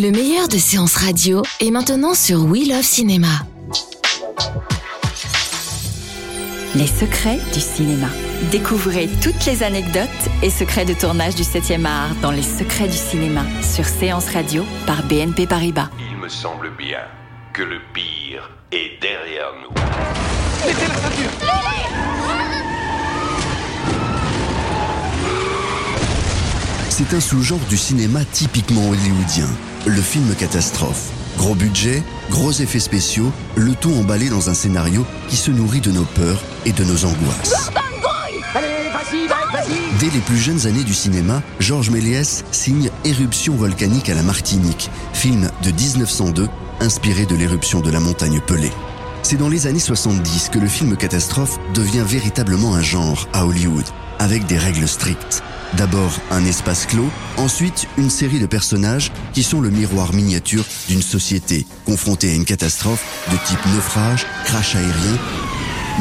Le meilleur de séances radio est maintenant sur We Love Cinéma. Les secrets du cinéma. Découvrez toutes les anecdotes et secrets de tournage du 7e art dans Les secrets du cinéma sur Séance Radio par BNP Paribas. Il me semble bien que le pire est derrière nous. C'est un sous-genre du cinéma typiquement hollywoodien, le film catastrophe. Gros budget, gros effets spéciaux, le tout emballé dans un scénario qui se nourrit de nos peurs et de nos angoisses. Dès les plus jeunes années du cinéma, Georges Méliès signe Éruption volcanique à la Martinique, film de 1902 inspiré de l'éruption de la montagne Pelée. C'est dans les années 70 que le film catastrophe devient véritablement un genre à Hollywood, avec des règles strictes. D'abord un espace clos, ensuite une série de personnages qui sont le miroir miniature d'une société confrontée à une catastrophe de type naufrage, crash aérien,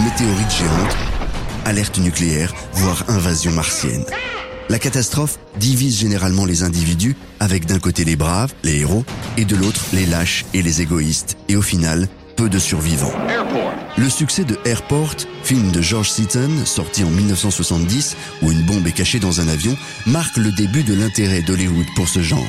météorite géante, alerte nucléaire, voire invasion martienne. La catastrophe divise généralement les individus avec d'un côté les braves, les héros, et de l'autre les lâches et les égoïstes, et au final, peu de survivants. Le succès de Airport, film de George Seaton, sorti en 1970, où une bombe est cachée dans un avion, marque le début de l'intérêt d'Hollywood pour ce genre.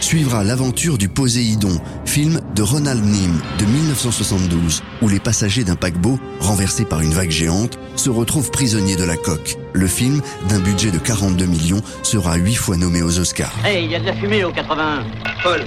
Suivra l'aventure du Poséidon, film de Ronald Nim de 1972, où les passagers d'un paquebot, renversés par une vague géante, se retrouvent prisonniers de la coque. Le film, d'un budget de 42 millions, sera huit fois nommé aux Oscars. Hey, il y a de la fumée au 81. Paul,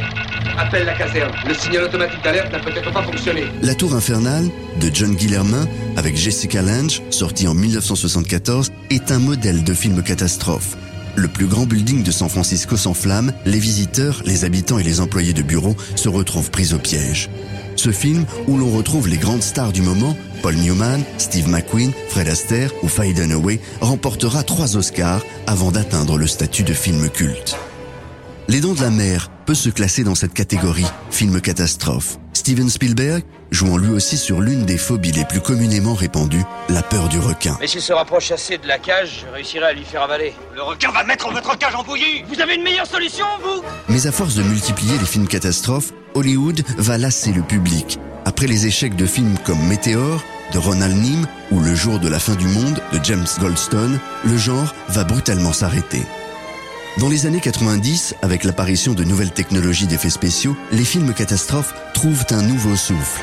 appelle la caserne. Le signal automatique d'alerte n'a peut-être pas fonctionné. La Tour Infernale, de John Guillermin, avec Jessica Lange, sorti en 1974, est un modèle de film catastrophe. Le plus grand building de San Francisco s'enflamme, les visiteurs, les habitants et les employés de bureau se retrouvent pris au piège. Ce film, où l'on retrouve les grandes stars du moment, Paul Newman, Steve McQueen, Fred Astaire ou Faye Dunaway, remportera trois Oscars avant d'atteindre le statut de film culte. Les Dents de la Mer peut se classer dans cette catégorie, film catastrophe. Steven Spielberg, jouant lui aussi sur l'une des phobies les plus communément répandues, la peur du requin. Mais s'il se rapproche assez de la cage, je réussirai à lui faire avaler. Le requin va mettre votre cage en bouillie Vous avez une meilleure solution, vous Mais à force de multiplier les films catastrophes, Hollywood va lasser le public. Après les échecs de films comme Météore, de Ronald Nim ou Le jour de la fin du monde de James Goldstone, le genre va brutalement s'arrêter. Dans les années 90, avec l'apparition de nouvelles technologies d'effets spéciaux, les films catastrophes trouvent un nouveau souffle.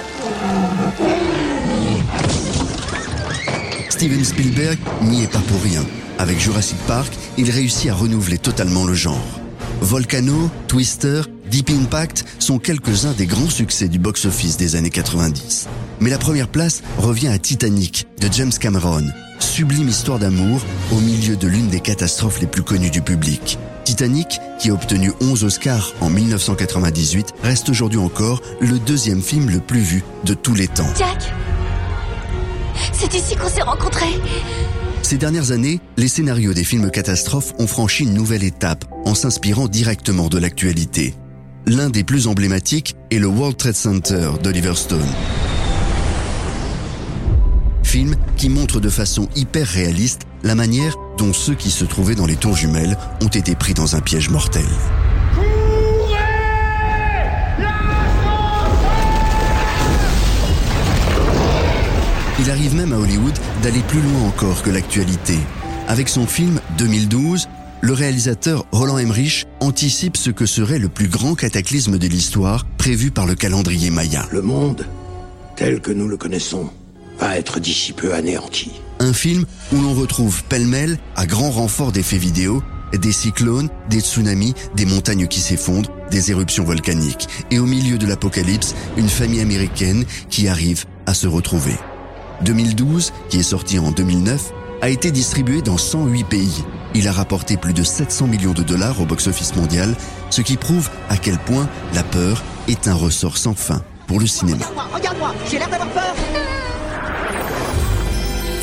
Steven Spielberg n'y est pas pour rien. Avec Jurassic Park, il réussit à renouveler totalement le genre. Volcano, Twister, Deep Impact sont quelques-uns des grands succès du box-office des années 90. Mais la première place revient à Titanic de James Cameron, sublime histoire d'amour au milieu de l'une des catastrophes les plus connues du public. Titanic, qui a obtenu 11 Oscars en 1998, reste aujourd'hui encore le deuxième film le plus vu de tous les temps. Jack C'est ici qu'on s'est rencontrés Ces dernières années, les scénarios des films catastrophes ont franchi une nouvelle étape en s'inspirant directement de l'actualité. L'un des plus emblématiques est le World Trade Center d'Oliver Stone. Qui montre de façon hyper réaliste la manière dont ceux qui se trouvaient dans les tours jumelles ont été pris dans un piège mortel. Il arrive même à Hollywood d'aller plus loin encore que l'actualité. Avec son film 2012, le réalisateur Roland Emmerich anticipe ce que serait le plus grand cataclysme de l'histoire prévu par le calendrier Maya. Le monde, tel que nous le connaissons, va être d'ici peu anéanti. Un film où l'on retrouve pêle-mêle, à grand renfort d'effets vidéo, des cyclones, des tsunamis, des montagnes qui s'effondrent, des éruptions volcaniques. Et au milieu de l'apocalypse, une famille américaine qui arrive à se retrouver. 2012, qui est sorti en 2009, a été distribué dans 108 pays. Il a rapporté plus de 700 millions de dollars au box-office mondial, ce qui prouve à quel point la peur est un ressort sans fin pour le cinéma. Regarde-moi, regarde-moi, j'ai l'air d'avoir peur.